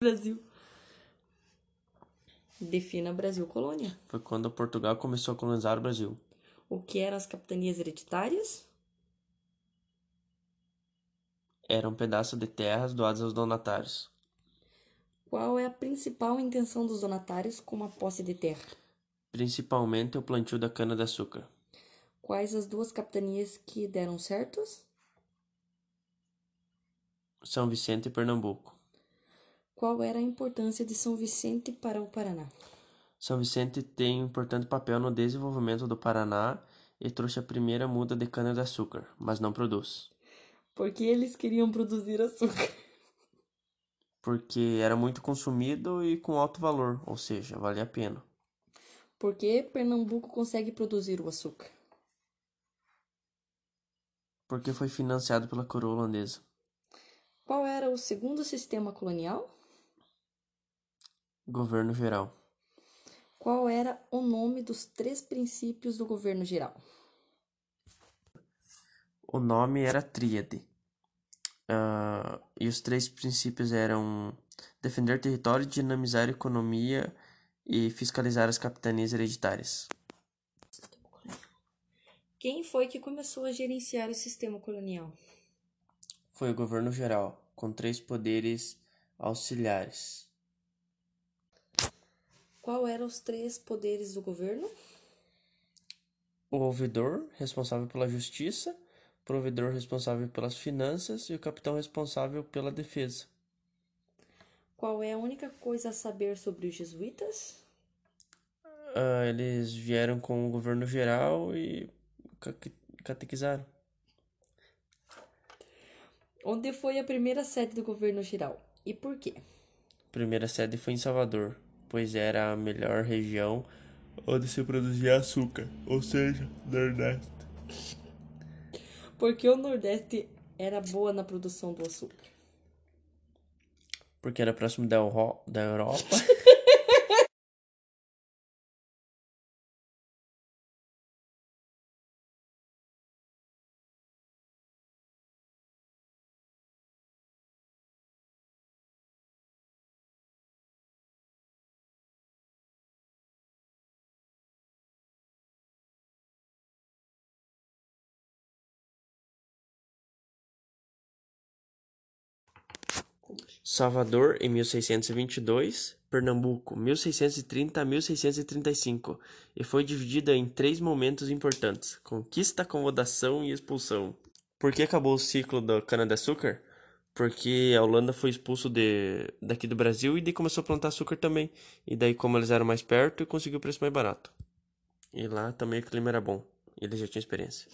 Brasil. Defina Brasil colônia. Foi quando Portugal começou a colonizar o Brasil. O que eram as capitanias hereditárias? Era um pedaço de terras doadas aos donatários. Qual é a principal intenção dos donatários com a posse de terra? Principalmente o plantio da cana-de-açúcar. Quais as duas capitanias que deram certos? São Vicente e Pernambuco. Qual era a importância de São Vicente para o Paraná? São Vicente tem um importante papel no desenvolvimento do Paraná e trouxe a primeira muda de cana-de-açúcar, mas não produz. Porque eles queriam produzir açúcar. Porque era muito consumido e com alto valor, ou seja, valia a pena. Por que Pernambuco consegue produzir o açúcar? Porque foi financiado pela coroa holandesa. Qual era o segundo sistema colonial? Governo geral. Qual era o nome dos três princípios do governo geral? O nome era Tríade. Uh, e os três princípios eram defender território, dinamizar a economia e fiscalizar as capitanias hereditárias. Quem foi que começou a gerenciar o sistema colonial? Foi o governo geral, com três poderes auxiliares. Qual eram os três poderes do governo? O ouvidor, responsável pela justiça, provedor responsável pelas finanças e o capitão responsável pela defesa. Qual é a única coisa a saber sobre os jesuítas? Uh, eles vieram com o governo geral e catequizaram. Onde foi a primeira sede do governo geral e por quê? A primeira sede foi em Salvador, pois era a melhor região onde se produzia açúcar, ou seja, Nordeste porque o Nordeste era boa na produção do açúcar? Porque era próximo da, Euro da Europa. Salvador em 1622, Pernambuco 1630 a 1635, e foi dividida em três momentos importantes: conquista, acomodação e expulsão. Por que acabou o ciclo da cana-de-açúcar? Porque a Holanda foi expulso de, daqui do Brasil e daí começou a plantar açúcar também. E daí, como eles eram mais perto, conseguiu o preço mais barato. E lá também o clima era bom. E eles já tinham experiência.